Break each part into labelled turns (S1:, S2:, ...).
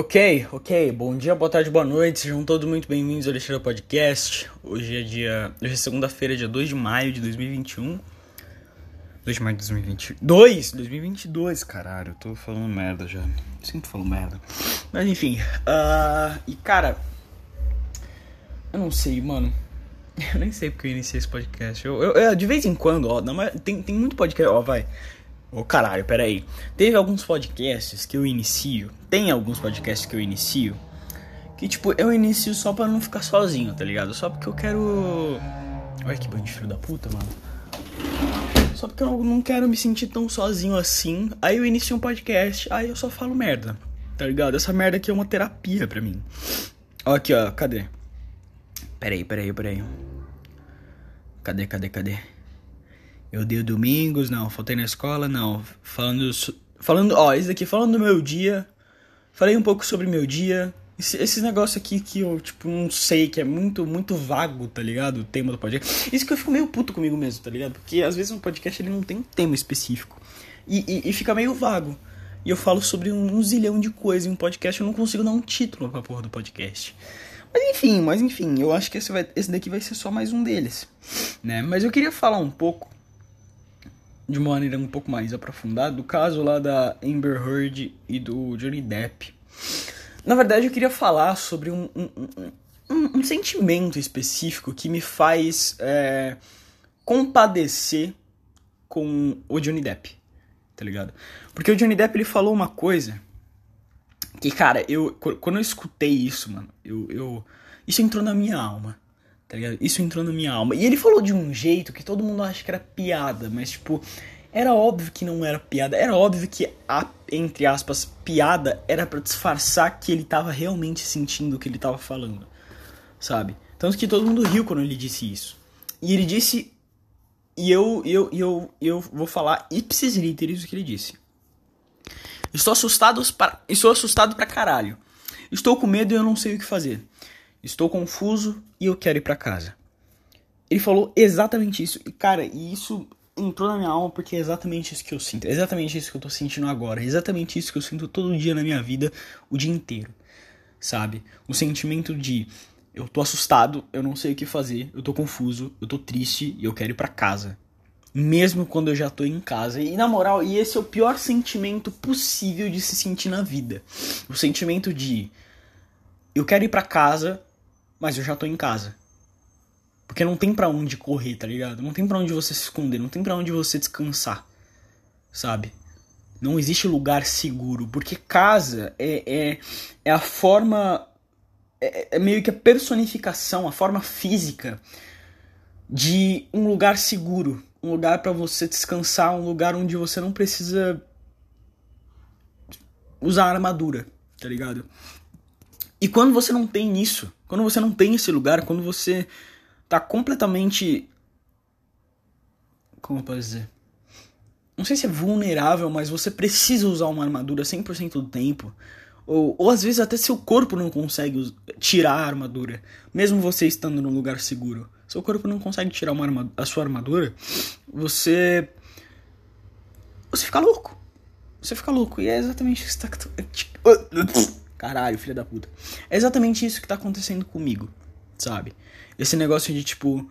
S1: Ok, ok. Bom dia, boa tarde, boa noite. Sejam todos muito bem-vindos ao Alexandre Podcast. Hoje é dia. Hoje é segunda-feira, dia 2 de maio de 2021. 2 de maio de 2022? 2022, caralho. Eu tô falando merda já. Sempre falo merda. Mas enfim. Uh, e cara. Eu não sei, mano. Eu nem sei porque eu iniciei esse podcast. Eu, eu, eu de vez em quando, ó. Não, tem, tem muito podcast. Ó, vai. Ô caralho, peraí. Teve alguns podcasts que eu inicio. Tem alguns podcasts que eu inicio. Que tipo, eu inicio só pra não ficar sozinho, tá ligado? Só porque eu quero. Olha que bando de filho da puta, mano. Só porque eu não quero me sentir tão sozinho assim. Aí eu inicio um podcast, aí eu só falo merda. Tá ligado? Essa merda aqui é uma terapia pra mim. Ó, aqui, ó, cadê? Peraí, peraí, peraí. Cadê, cadê, cadê? Eu dei domingos, não, faltei na escola, não. Falando. Falando, ó, esse daqui, falando do meu dia. Falei um pouco sobre meu dia. Esse, esse negócio aqui que eu, tipo, não sei, que é muito, muito vago, tá ligado? O tema do podcast. Isso que eu fico meio puto comigo mesmo, tá ligado? Porque às vezes um podcast ele não tem um tema específico. E, e, e fica meio vago. E eu falo sobre um, um zilhão de coisas em um podcast, eu não consigo dar um título pra porra do podcast. Mas enfim, mas enfim, eu acho que esse, vai, esse daqui vai ser só mais um deles, né? Mas eu queria falar um pouco de uma maneira um pouco mais aprofundada do caso lá da Amber Heard e do Johnny Depp. Na verdade, eu queria falar sobre um, um, um, um sentimento específico que me faz é, compadecer com o Johnny Depp, tá ligado? Porque o Johnny Depp ele falou uma coisa que, cara, eu quando eu escutei isso, mano, eu, eu isso entrou na minha alma tá ligado? Isso entrou na minha alma. E ele falou de um jeito que todo mundo acha que era piada, mas tipo, era óbvio que não era piada. Era óbvio que a, entre aspas, piada era para disfarçar que ele tava realmente sentindo o que ele tava falando, sabe? Tanto que todo mundo riu quando ele disse isso. E ele disse. E eu, eu, eu, eu vou falar ipsis literis o que ele disse. Estou assustado para, estou assustado pra caralho. Estou com medo e eu não sei o que fazer. Estou confuso e eu quero ir para casa. Ele falou exatamente isso. E, cara, isso entrou na minha alma porque é exatamente isso que eu sinto. É exatamente isso que eu tô sentindo agora. É exatamente isso que eu sinto todo dia na minha vida, o dia inteiro. Sabe? O sentimento de eu tô assustado, eu não sei o que fazer, eu tô confuso, eu tô triste e eu quero ir para casa. Mesmo quando eu já tô em casa. E na moral, e esse é o pior sentimento possível de se sentir na vida. O sentimento de eu quero ir para casa, mas eu já tô em casa. Porque não tem para onde correr, tá ligado? Não tem para onde você se esconder, não tem para onde você descansar. Sabe? Não existe lugar seguro, porque casa é, é, é a forma. É, é meio que a personificação, a forma física de um lugar seguro. Um lugar para você descansar, um lugar onde você não precisa usar armadura, tá ligado? E quando você não tem isso, quando você não tem esse lugar, quando você tá completamente. Como eu posso dizer? Não sei se é vulnerável, mas você precisa usar uma armadura 100% do tempo. Ou, ou às vezes até seu corpo não consegue tirar a armadura, mesmo você estando num lugar seguro. Seu corpo não consegue tirar uma a sua armadura, você. Você fica louco. Você fica louco. E é exatamente isso que está. Caralho, filha da puta. É exatamente isso que tá acontecendo comigo, sabe? Esse negócio de tipo,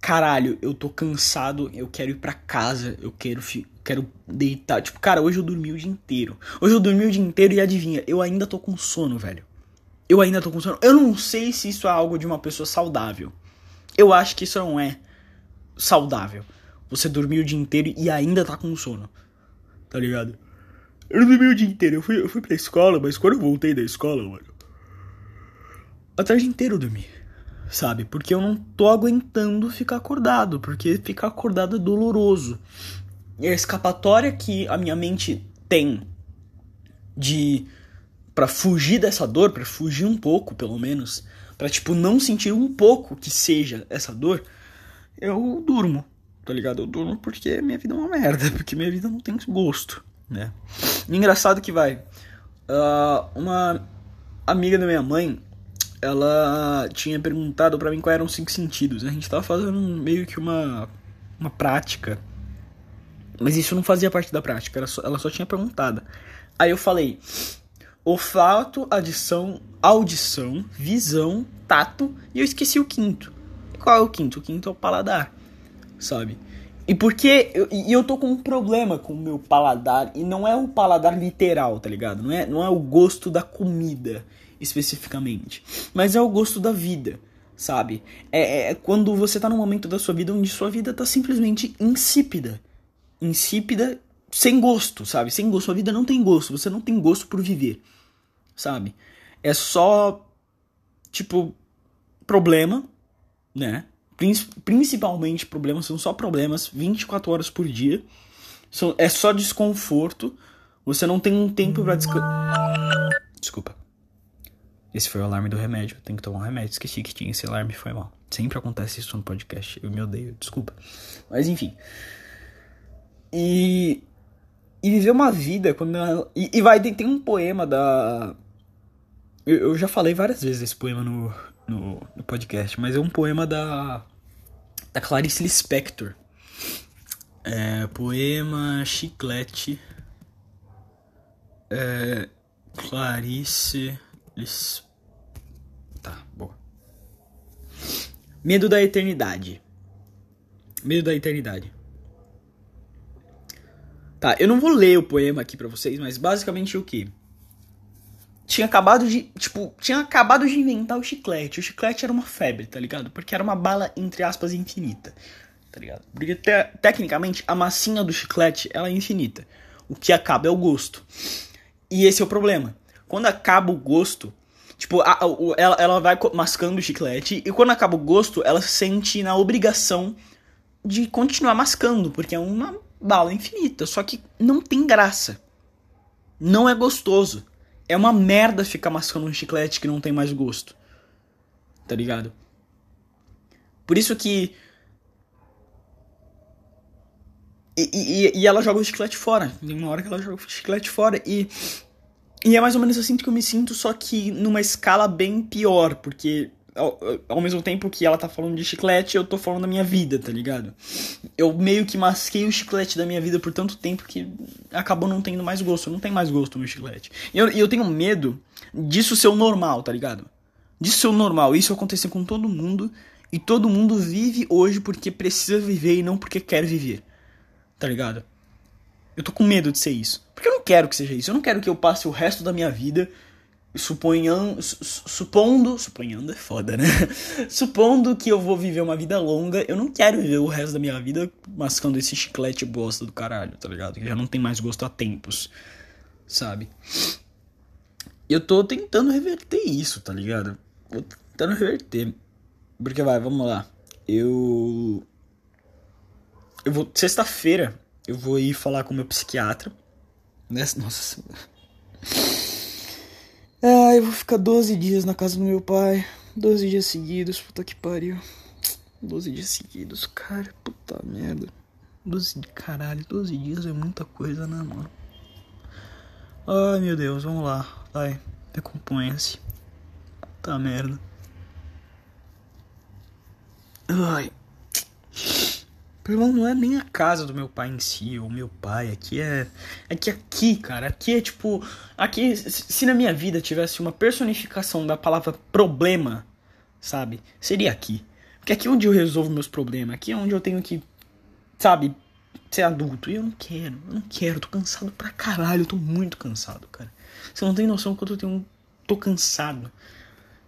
S1: caralho, eu tô cansado, eu quero ir pra casa, eu quero quero deitar. Tipo, cara, hoje eu dormi o dia inteiro. Hoje eu dormi o dia inteiro e adivinha, eu ainda tô com sono, velho. Eu ainda tô com sono. Eu não sei se isso é algo de uma pessoa saudável. Eu acho que isso não é saudável. Você dormir o dia inteiro e ainda tá com sono. Tá ligado? Eu não dormi o dia inteiro. Eu fui, eu fui pra escola, mas quando eu voltei da escola, mano. A tarde inteira eu dormi. Sabe? Porque eu não tô aguentando ficar acordado. Porque ficar acordado é doloroso. E a escapatória que a minha mente tem de. para fugir dessa dor, para fugir um pouco, pelo menos. para tipo, não sentir um pouco que seja essa dor. Eu durmo. Tá ligado? Eu durmo porque minha vida é uma merda. Porque minha vida não tem gosto né? engraçado que vai. Uh, uma amiga da minha mãe, ela tinha perguntado para mim quais eram os cinco sentidos. A gente tava fazendo meio que uma, uma prática. Mas isso não fazia parte da prática, ela só, ela só tinha perguntado. Aí eu falei: olfato, adição, audição, visão, tato e eu esqueci o quinto. E qual é o quinto? O quinto é o paladar, sabe? E porque eu, eu tô com um problema com o meu paladar e não é o paladar literal, tá ligado? Não é, não é o gosto da comida especificamente, mas é o gosto da vida, sabe? É, é quando você tá num momento da sua vida onde sua vida tá simplesmente insípida. Insípida sem gosto, sabe? Sem gosto. Sua vida não tem gosto. Você não tem gosto por viver, sabe? É só, tipo, problema, né? Principalmente problemas, são só problemas 24 horas por dia. É só desconforto. Você não tem um tempo pra descansar. Desculpa. Esse foi o alarme do remédio. Tem que tomar um remédio. Esqueci que tinha esse alarme, foi mal. Sempre acontece isso no podcast. Eu me odeio, desculpa. Mas enfim. E e viver uma vida quando ela, e, e, vai tem, tem um poema da eu, eu, já falei várias vezes esse poema no, no, no, podcast mas é um poema da da Clarice Lispector. É, poema chiclete. É, Clarice Lis... tá boa. Medo da eternidade. Medo da eternidade. Tá, eu não vou ler o poema aqui para vocês, mas basicamente o que? Tinha acabado de, tipo, tinha acabado de inventar o chiclete. O chiclete era uma febre, tá ligado? Porque era uma bala entre aspas infinita, tá ligado? Porque te tecnicamente a massinha do chiclete ela é infinita. O que acaba é o gosto. E esse é o problema. Quando acaba o gosto, Tipo, a, a, ela, ela vai mascando o chiclete e quando acaba o gosto, ela se sente na obrigação de continuar mascando, porque é uma bala infinita, só que não tem graça. Não é gostoso. É uma merda ficar mascando um chiclete que não tem mais gosto. Tá ligado? Por isso que. E, e, e ela joga o chiclete fora. Tem uma hora que ela joga o chiclete fora. E. E é mais ou menos assim que eu me sinto, só que numa escala bem pior, porque ao, ao, mesmo tempo que ela tá falando de chiclete, eu tô falando da minha vida, tá ligado? Eu meio que masquei o chiclete da minha vida por tanto tempo que acabou não tendo mais gosto. Não tem mais gosto no chiclete. E eu, eu tenho medo disso ser o normal, tá ligado? Disso ser o normal. Isso acontecer com todo mundo. E todo mundo vive hoje porque precisa viver e não porque quer viver. Tá ligado? Eu tô com medo de ser isso. Porque eu não quero que seja isso. Eu não quero que eu passe o resto da minha vida suponhando, supondo, suponhando é foda, né? supondo que eu vou viver uma vida longa, eu não quero viver o resto da minha vida mascando esse chiclete bosta do caralho, tá ligado? Que já não tem mais gosto há tempos, sabe? Eu tô tentando reverter isso, tá ligado? Tô tentando reverter. Porque vai, vamos lá. Eu eu vou sexta-feira eu vou ir falar com meu psiquiatra. Nossa, eu vou ficar 12 dias na casa do meu pai. 12 dias seguidos, puta que pariu. 12 dias seguidos, cara, puta merda. 12 de caralho, 12 dias é muita coisa, né, mano? Ai meu Deus, vamos lá. Vai, recomponha-se. Puta merda. Ai. Irmão, não é nem a casa do meu pai em si, ou meu pai. Aqui é. É que aqui, cara, aqui é tipo. Aqui, se na minha vida tivesse uma personificação da palavra problema, sabe? Seria aqui. Porque aqui é onde eu resolvo meus problemas. Aqui é onde eu tenho que, sabe, ser adulto. E eu não quero, eu não quero. Tô cansado pra caralho. Eu tô muito cansado, cara. Você não tem noção quanto eu tenho. Tô cansado.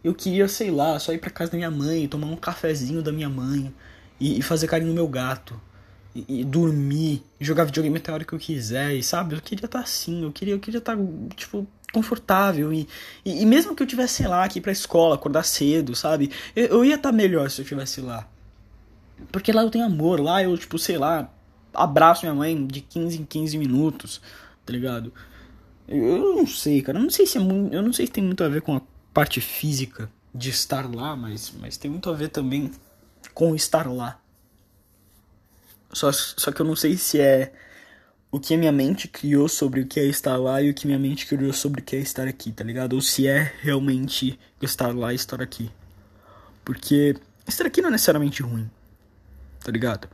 S1: Eu queria, sei lá, só ir pra casa da minha mãe, tomar um cafezinho da minha mãe e, e fazer carinho no meu gato. E, e, dormir, e jogar videogame até a hora que eu quiser, e sabe? Eu queria estar tá assim, eu queria eu queria estar, tá, tipo, confortável. E, e, e, mesmo que eu tivesse, sei lá, aqui pra escola, acordar cedo, sabe? Eu, eu ia estar tá melhor se eu tivesse lá. Porque lá eu tenho amor, lá eu, tipo, sei lá, abraço minha mãe de 15 em 15 minutos, tá ligado? Eu, não sei, cara. Eu não sei se é muito. Eu não sei se tem muito a ver com a parte física de estar lá, mas, mas tem muito a ver também com estar lá. Só, só que eu não sei se é o que a minha mente criou sobre o que é estar lá e o que minha mente criou sobre o que é estar aqui, tá ligado? Ou se é realmente estar lá e estar aqui. Porque estar aqui não é necessariamente ruim, tá ligado?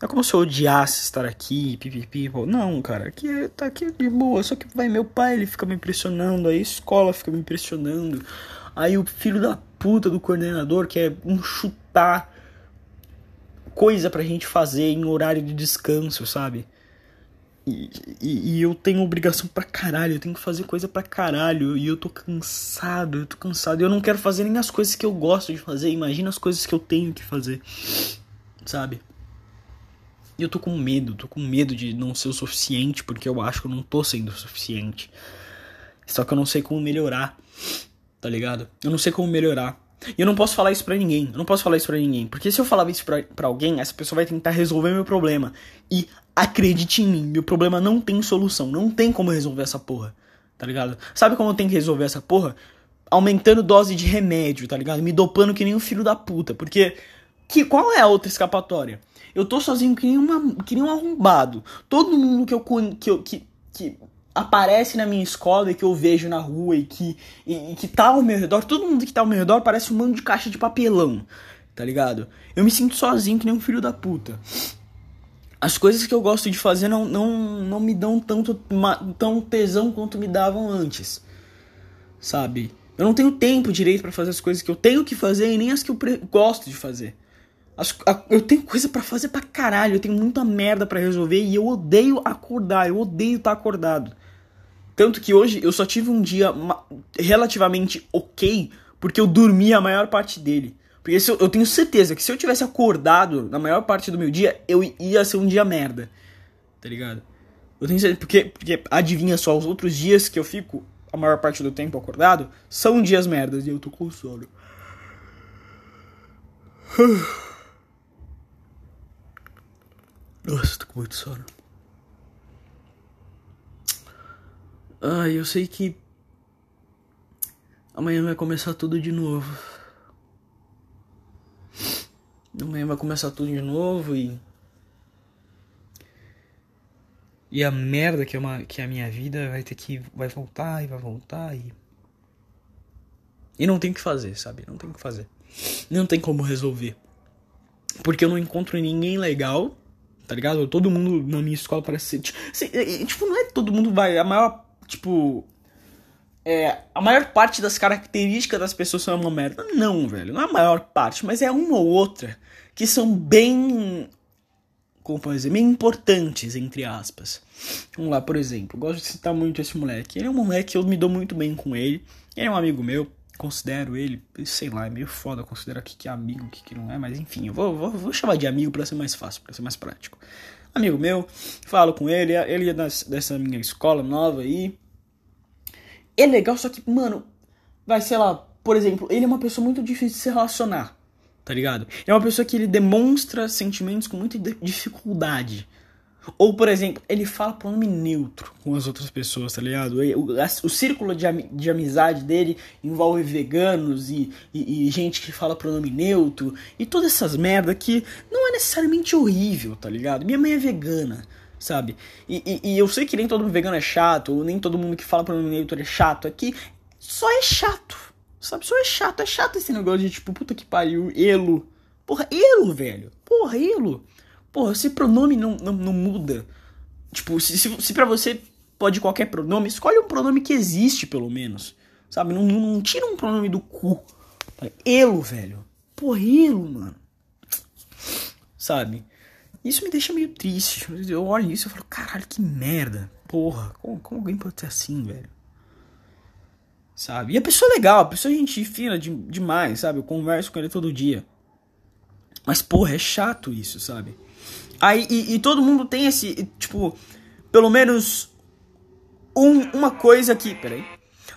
S1: Não é como se eu odiasse estar aqui, pipipi. Não, cara, aqui é, tá aqui de boa. Só que vai meu pai, ele fica me impressionando, aí a escola fica me impressionando. Aí o filho da puta do coordenador quer um chutar coisa pra gente fazer em horário de descanso, sabe? E, e, e, eu tenho obrigação pra caralho, eu tenho que fazer coisa pra caralho. E eu tô cansado, eu tô cansado. Eu não quero fazer nem as coisas que eu gosto de fazer. Imagina as coisas que eu tenho que fazer, sabe? E eu tô com medo, tô com medo de não ser o suficiente, porque eu acho que eu não tô sendo o suficiente. Só que eu não sei como melhorar, tá ligado? Eu não sei como melhorar. E eu não posso falar isso pra ninguém. Eu não posso falar isso pra ninguém. Porque se eu falar isso pra, pra alguém, essa pessoa vai tentar resolver meu problema. E acredite em mim, meu problema não tem solução. Não tem como resolver essa porra. Tá ligado? Sabe como eu tenho que resolver essa porra? Aumentando dose de remédio, tá ligado? Me dopando que nem um filho da puta. Porque. Que, qual é a outra escapatória? Eu tô sozinho que nem, uma, que nem um arrombado. Todo mundo que eu, que, eu, que, que aparece na minha escola e que eu vejo na rua e que, e, e, que tá ao meu redor, todo mundo que tá ao meu redor parece um monte de caixa de papelão, tá ligado? Eu me sinto sozinho que nem um filho da puta. As coisas que eu gosto de fazer não, não, não me dão tanto tão tesão quanto me davam antes, sabe? Eu não tenho tempo direito para fazer as coisas que eu tenho que fazer e nem as que eu gosto de fazer. As, a, eu tenho coisa para fazer pra caralho, eu tenho muita merda para resolver e eu odeio acordar, eu odeio estar tá acordado. Tanto que hoje eu só tive um dia relativamente ok, porque eu dormi a maior parte dele. Porque eu, eu tenho certeza que se eu tivesse acordado na maior parte do meu dia, eu ia ser um dia merda. Tá ligado? Eu tenho certeza, porque, porque adivinha só, os outros dias que eu fico a maior parte do tempo acordado são dias merdas e eu tô com sono. Nossa, tô com muito sono. Ai, eu sei que amanhã vai começar tudo de novo. Amanhã vai começar tudo de novo e e a merda que é uma que é a minha vida vai ter que vai voltar e vai voltar e e não tem o que fazer, sabe? Não tem o que fazer. Não tem como resolver. Porque eu não encontro ninguém legal, tá ligado? Todo mundo na minha escola parece ser. Tipo, não é todo mundo vai. A maior tipo. É, a maior parte das características das pessoas são uma merda. Não, velho. Não é a maior parte, mas é uma ou outra que são bem. Como pode dizer? Bem importantes, entre aspas. Vamos lá, por exemplo. Gosto de citar muito esse moleque. Ele é um moleque, eu me dou muito bem com ele. Ele é um amigo meu. Considero ele, sei lá, é meio foda considerar o que, que é amigo, o que, que não é, mas enfim, eu vou, vou, vou chamar de amigo para ser mais fácil, para ser mais prático amigo meu, falo com ele, ele é dessa minha escola nova aí. É legal, só que, mano, vai, sei lá, por exemplo, ele é uma pessoa muito difícil de se relacionar, tá ligado? É uma pessoa que ele demonstra sentimentos com muita dificuldade. Ou, por exemplo, ele fala pronome neutro com as outras pessoas, tá ligado? O, o círculo de, de amizade dele envolve veganos e, e, e, gente que fala pronome neutro e todas essas merda que não é necessariamente horrível, tá ligado? Minha mãe é vegana, sabe? E, e, e eu sei que nem todo vegano é chato, ou nem todo mundo que fala pronome neutro é chato, aqui só é chato, sabe? Só é chato, é chato esse negócio de tipo, puta que pariu, elo. Porra, elo, velho. Porra, elo. Porra, se pronome não, não, não muda. Tipo, se, se, se pra você pode qualquer pronome, escolhe um pronome que existe, pelo menos. Sabe? Não, não, não tira um pronome do cu. Elo, velho. Porra, elo, mano. Sabe? Isso me deixa meio triste. Eu olho isso e falo, caralho, que merda. Porra, como, como alguém pode ser assim, velho? Sabe? E a pessoa é legal, a pessoa é gente fina de, demais, sabe? Eu converso com ele todo dia. Mas, porra, é chato isso, sabe? Aí, e, e, todo mundo tem esse, tipo, pelo menos um, uma coisa que. Peraí.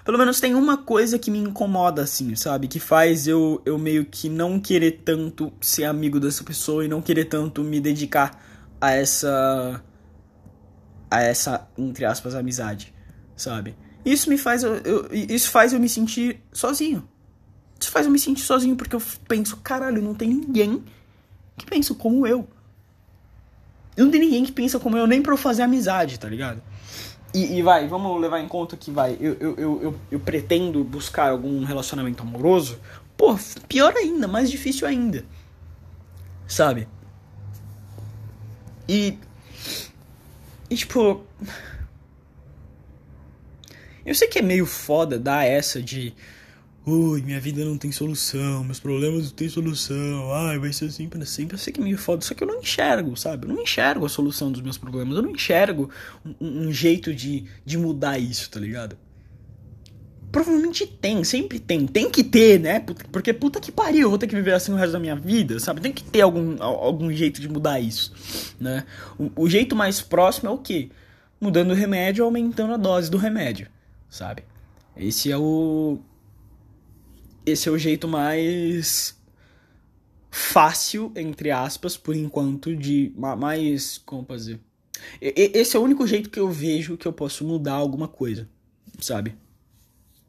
S1: Pelo menos tem uma coisa que me incomoda, assim, sabe? Que faz eu, eu meio que não querer tanto ser amigo dessa pessoa e não querer tanto me dedicar a essa. a essa, entre aspas, amizade, sabe? Isso me faz. Eu, eu, isso faz eu me sentir sozinho. Isso faz eu me sentir sozinho porque eu penso, caralho, não tem ninguém que pensa como eu. Não tem ninguém que pensa como eu nem pra eu fazer amizade, tá ligado? E, e vai, vamos levar em conta que vai, eu, eu, eu, eu, pretendo buscar algum relacionamento amoroso. Pô, pior ainda, mais difícil ainda. Sabe? E. E tipo. Eu sei que é meio foda dar essa de. Ui, minha vida não tem solução, meus problemas não têm solução, ai, vai ser assim para sempre. Eu sei que é meio foda, só que eu não enxergo, sabe? Eu não enxergo a solução dos meus problemas, eu não enxergo um, um jeito de, de mudar isso, tá ligado? Provavelmente tem, sempre tem, tem que ter, né? Porque puta que pariu, eu vou ter que viver assim o resto da minha vida, sabe? Tem que ter algum, algum jeito de mudar isso, né? O, o jeito mais próximo é o quê? Mudando o remédio, aumentando a dose do remédio, sabe? Esse é o esse é o jeito mais fácil, entre aspas, por enquanto, de mais. Como fazer? Esse é o único jeito que eu vejo que eu posso mudar alguma coisa, sabe?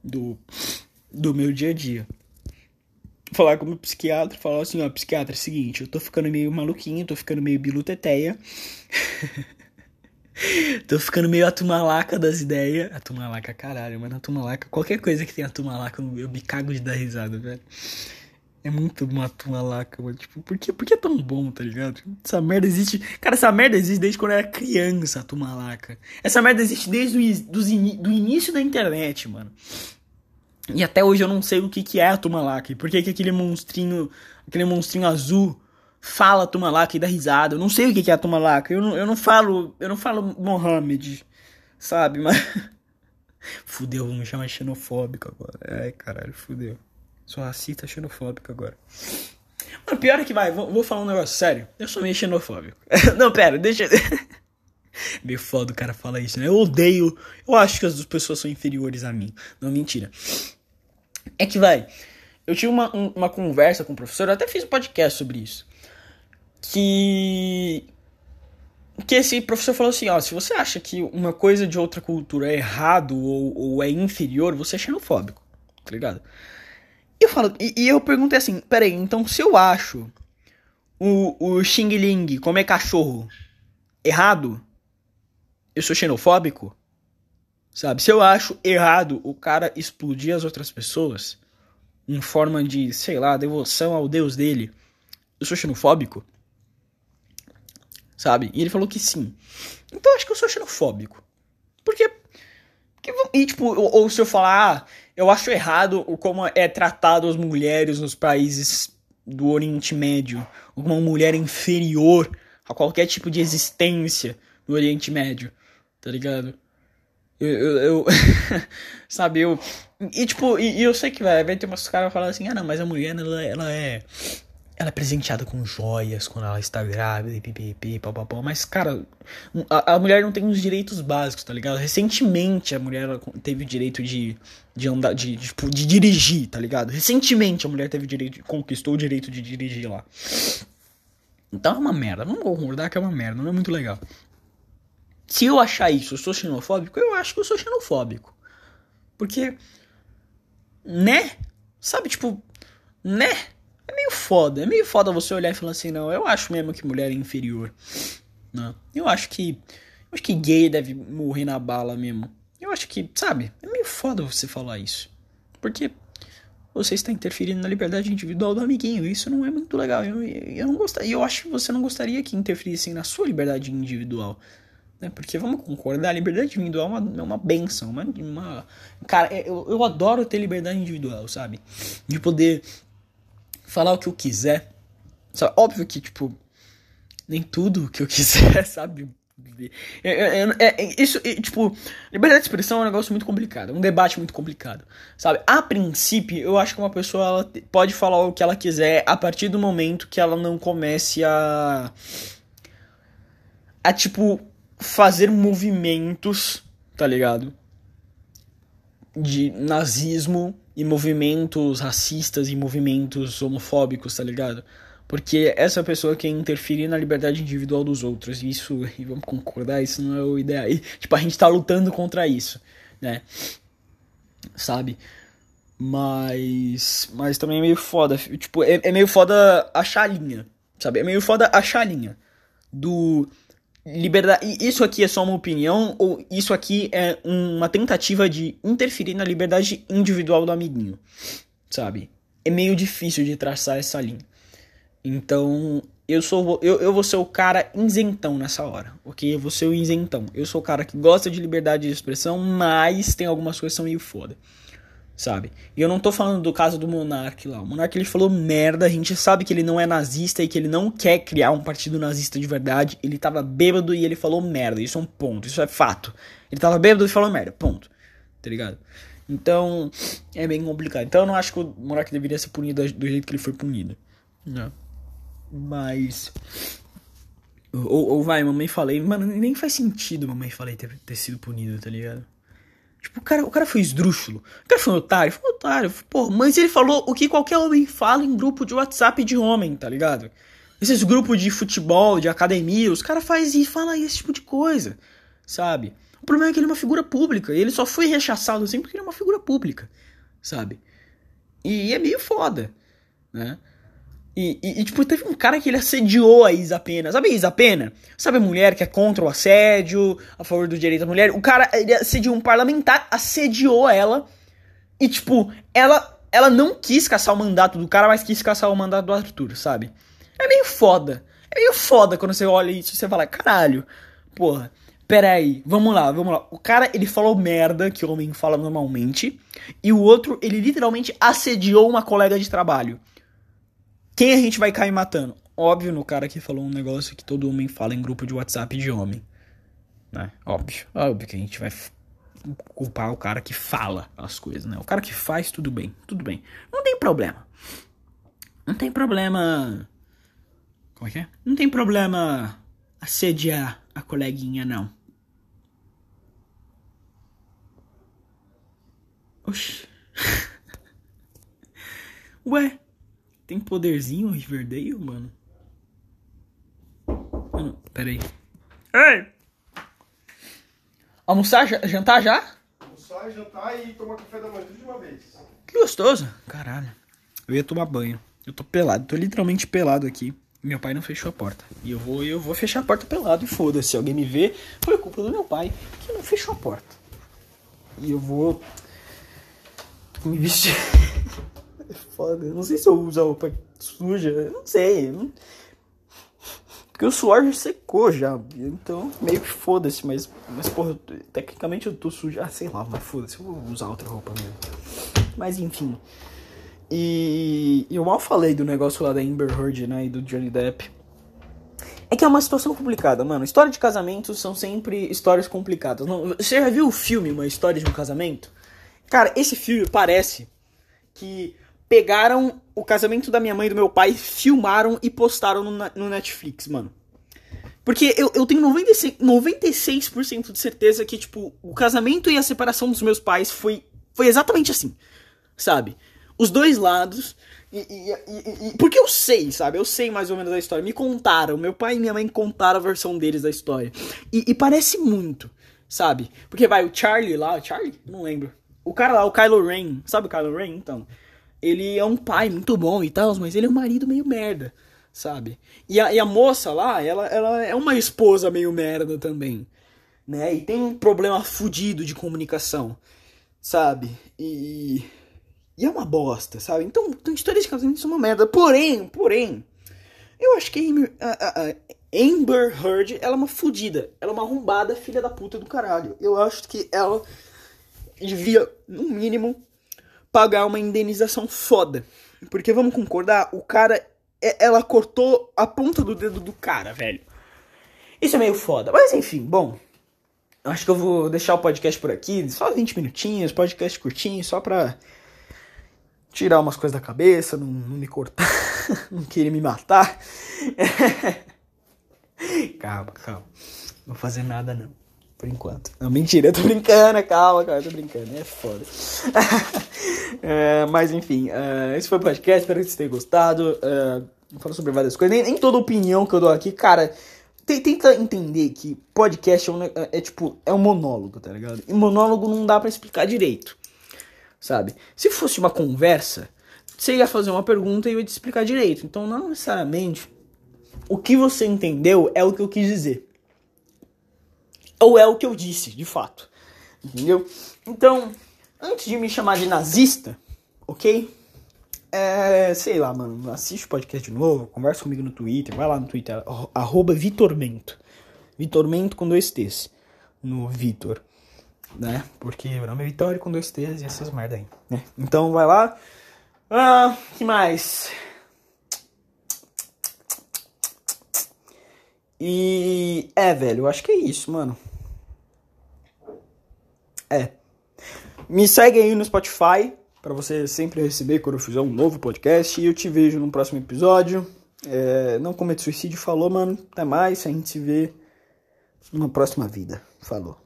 S1: Do, do meu dia a dia. Falar com o psiquiatra, falar assim, ó, psiquiatra, é seguinte, eu tô ficando meio maluquinho, tô ficando meio biluteteia. Tô ficando meio atumalaca das ideias. Atumalaca, caralho, mano. Atumalaca, qualquer coisa que tenha atumalaca, eu me cago de dar risada, velho. É muito uma atumalaca, mano. Tipo, por que, por que é tão bom, tá ligado? Essa merda existe. Cara, essa merda existe desde quando eu era criança, atumalaca. Essa merda existe desde o do, do início da internet, mano. E até hoje eu não sei o que, que é a. E por que, que aquele monstrinho. Aquele monstrinho azul fala Tumalaca e dá risada. Eu não sei o que é a Tumalaca. Eu não, eu não falo. Eu não falo Mohammed, sabe? Mas. fudeu, vou me chamar xenofóbico agora. Ai, caralho, fudeu. Sou racista xenofóbico agora. Mano, pior é que vai, vou, vou falar um negócio sério. Eu sou meio xenofóbico. não, pera, deixa. meio foda o cara falar isso, né? Eu odeio. Eu acho que as pessoas são inferiores a mim. Não, mentira. É que vai. Eu tive uma, uma conversa com o professor, eu até fiz um podcast sobre isso que que esse professor falou assim, ó, se você acha que uma coisa de outra cultura é errado ou, ou é inferior, você é xenofóbico, tá ligado? E eu falo, e, e eu perguntei assim, peraí, então se eu acho o, o Xing Ling comer cachorro errado, eu sou xenofóbico? Sabe? Se eu acho errado o cara explodir as outras pessoas em forma de, sei lá, devoção ao deus dele, eu sou xenofóbico? Sabe? E ele falou que sim. Então acho que eu sou xenofóbico. Porque. porque e tipo, ou, ou, se eu falar, ah, eu acho errado como é tratado as mulheres nos países do Oriente Médio. Uma mulher inferior a qualquer tipo de existência no Oriente Médio. Tá ligado? Eu. eu, eu sabe, eu. E tipo, e, e, eu sei que vai, vai ter umas caras falando assim, ah não, mas a mulher ela, ela é ela é presenteada com joias quando ela está grávida e pipipi, papapá. Mas, cara, a, a, mulher não tem os direitos básicos, tá ligado? Recentemente a mulher teve o direito de, de andar, de, de, tipo, de dirigir, tá ligado? Recentemente a mulher teve o direito, conquistou o direito de dirigir lá. Então é uma merda. Vamos concordar que é uma merda, não é muito legal. Se eu achar isso, eu sou xenofóbico, eu acho que eu sou xenofóbico. Porque, né? Sabe, tipo, né? Foda. É meio foda você olhar e falar assim, não, eu acho mesmo que mulher é inferior. Não. Eu acho que. Eu acho que gay deve morrer na bala mesmo. Eu acho que, sabe, é meio foda você falar isso. Porque você está interferindo na liberdade individual do amiguinho. Isso não é muito legal. Eu, eu não gostaria. Eu acho que você não gostaria que interferissem na sua liberdade individual. Né? Porque vamos concordar, a liberdade individual é uma, é uma benção. Uma, uma, cara, é, eu, eu adoro ter liberdade individual, sabe? De poder falar o que eu quiser. Sabe? Óbvio que, tipo, nem tudo que eu quiser, sabe? É, é, é, é, isso, tipo, liberdade de expressão é um negócio muito complicado, um debate muito complicado, sabe? A princípio, eu acho que uma pessoa ela pode falar o que ela quiser a partir do momento que ela não comece a. a, tipo, fazer movimentos, tá ligado? De nazismo e movimentos racistas e movimentos homofóbicos, tá ligado? Porque essa pessoa quer interferir na liberdade individual dos outros. E isso, e vamos concordar, isso não é o ideal. E, tipo, a gente tá lutando contra isso, né? Sabe? Mas. Mas também é meio foda. Tipo, é, é meio foda achar a linha, sabe? É meio foda achar a linha do liberdade. Isso aqui é só uma opinião ou isso aqui é uma tentativa de interferir na liberdade individual do amiguinho, sabe? É meio difícil de traçar essa linha. Então, eu sou eu, eu vou ser o cara isentão nessa hora, ok? Eu vou ser o isentão. Eu sou o cara que gosta de liberdade de expressão, mas tem algumas coisas que são meio foda, sabe? E eu não tô falando do caso do Monark lá. O Monark ele falou merda, a gente sabe que ele não é nazista e que ele não quer criar um partido nazista de verdade. Ele tava bêbado e ele falou merda, isso é um ponto, isso é fato. Ele tava bêbado e falou merda, ponto. Tá ligado? Então, é bem complicado. Então eu não acho que o Monark deveria ser punido do jeito que ele foi punido. Não. Mas. Ou, ou vai, mamãe falei. Mano, nem faz sentido mamãe falei ter, ter sido punido, tá ligado? Tipo, o cara, o cara foi esdrúxulo. O cara foi um otário. Foi um otário. Pô, mas ele falou o que qualquer homem fala em grupo de WhatsApp de homem, tá ligado? Esses grupos de futebol, de academia, os caras fazem e falam esse tipo de coisa, sabe? O problema é que ele é uma figura pública. E ele só foi rechaçado assim porque ele é uma figura pública, sabe? E é meio foda, né? E, e, e, tipo, teve um cara que ele assediou a Isa Pena. Sabe a Isa Pena? Sabe a mulher que é contra o assédio, a favor do direito da mulher? O cara, ele assediou um parlamentar, assediou ela. E, tipo, ela, ela não quis caçar o mandato do cara, mas quis caçar o mandato do Arthur, sabe? É meio foda. É meio foda quando você olha isso e você fala, caralho, porra, peraí, vamos lá, vamos lá. O cara, ele falou merda, que o homem fala normalmente, e o outro, ele literalmente assediou uma colega de trabalho. Quem a gente vai cair matando? Óbvio, no cara que falou um negócio que todo homem fala em grupo de WhatsApp de homem. Né? Óbvio. Óbvio que a gente vai culpar o cara que fala as coisas, né? O cara que faz, tudo bem. Tudo bem. Não tem problema. Não tem problema. Como é que é? Não tem problema assediar a coleguinha, não. Oxi. Ué, tem poderzinho Riverdale, mano? Mano, pera aí. Ei! Almoçar, jantar já?
S2: Almoçar, jantar e tomar café da manhã tudo de uma vez.
S1: Que gostoso. Caralho. Eu ia tomar banho. Eu tô pelado, tô literalmente pelado aqui. Meu pai não fechou a porta. E eu vou, eu vou fechar a porta pelado e foda-se. Se alguém me ver, foi culpa do meu pai que não fechou a porta. E eu vou me vestir. Foda. Não sei se eu uso a roupa suja. Não sei. Porque o suor já secou já. Então, meio que foda-se. Mas, mas, porra, tecnicamente eu tô sujo. Ah, sei lá, mas foda-se. Eu vou usar outra roupa mesmo. Mas, enfim. E eu mal falei do negócio lá da Amber Heard, né? E do Johnny Depp. É que é uma situação complicada, mano. História de casamento são sempre histórias complicadas. Não, você já viu o filme Uma História de um Casamento? Cara, esse filme parece que pegaram o casamento da minha mãe e do meu pai, filmaram e postaram no, no Netflix, mano. Porque eu, eu tenho 96%, 96 de certeza que, tipo, o casamento e a separação dos meus pais foi, foi exatamente assim, sabe? Os dois lados. E, e, e, porque eu sei, sabe? Eu sei mais ou menos a história. Me contaram. Meu pai e minha mãe contaram a versão deles da história. E, parece muito, sabe? Porque vai, o Charlie lá. O Charlie? Não lembro. O cara lá, o Kylo Ren. Sabe o Kylo Ren? Então ele é um pai muito bom e tal, mas ele é um marido meio merda, sabe? E a, e a moça lá, ela, ela é uma esposa meio merda também, né? E tem um problema fudido de comunicação, sabe? E, e é uma bosta, sabe? Então, então histórias de casamento são uma merda. Porém, porém, eu acho que a, a, a Amber Heard, ela é uma fudida. Ela é uma arrombada filha da puta do caralho. Eu acho que ela devia, no mínimo, pagar uma indenização foda. Porque vamos concordar, o cara. É, ela cortou a ponta do dedo do cara, velho. Isso é meio foda. Mas enfim, bom. Acho que eu vou deixar o podcast por aqui. Só 20 minutinhos, podcast curtinho, só pra tirar umas coisas da cabeça, não, não me cortar, não querer me matar. calma, calma. Não vou fazer nada não. Por enquanto. Não, mentira, eu tô brincando, calma, cara, eu tô brincando, é foda. é, mas enfim, uh, esse foi o podcast, espero que vocês tenham gostado. Uh, Falo sobre várias coisas. Nem, nem, toda opinião que eu dou aqui, cara. Tenta entender que podcast é, é, é, tipo, é um monólogo, tá ligado? E monólogo não dá para explicar direito, sabe? Se fosse uma conversa, você ia fazer uma pergunta e eu ia te explicar direito. Então, não necessariamente o que você entendeu é o que eu quis dizer ou é o que eu disse, de fato. Entendeu? Então, antes de me chamar de nazista, ok? É, sei lá, mano, assiste o podcast de novo, conversa comigo no Twitter, vai lá no Twitter, arroba Vitormento. Vitormento com dois T's. No Vitor. Né? Porque o nome é Vitória com dois T's e essas merda aí. Né? Então vai lá. Ah, que mais? E. É, velho, eu acho que é isso, mano. É. Me segue aí no Spotify para você sempre receber quando eu fizer um novo podcast. E eu te vejo no próximo episódio. É, não cometa suicídio, falou, mano. Até mais, a gente se vê numa próxima vida. Falou.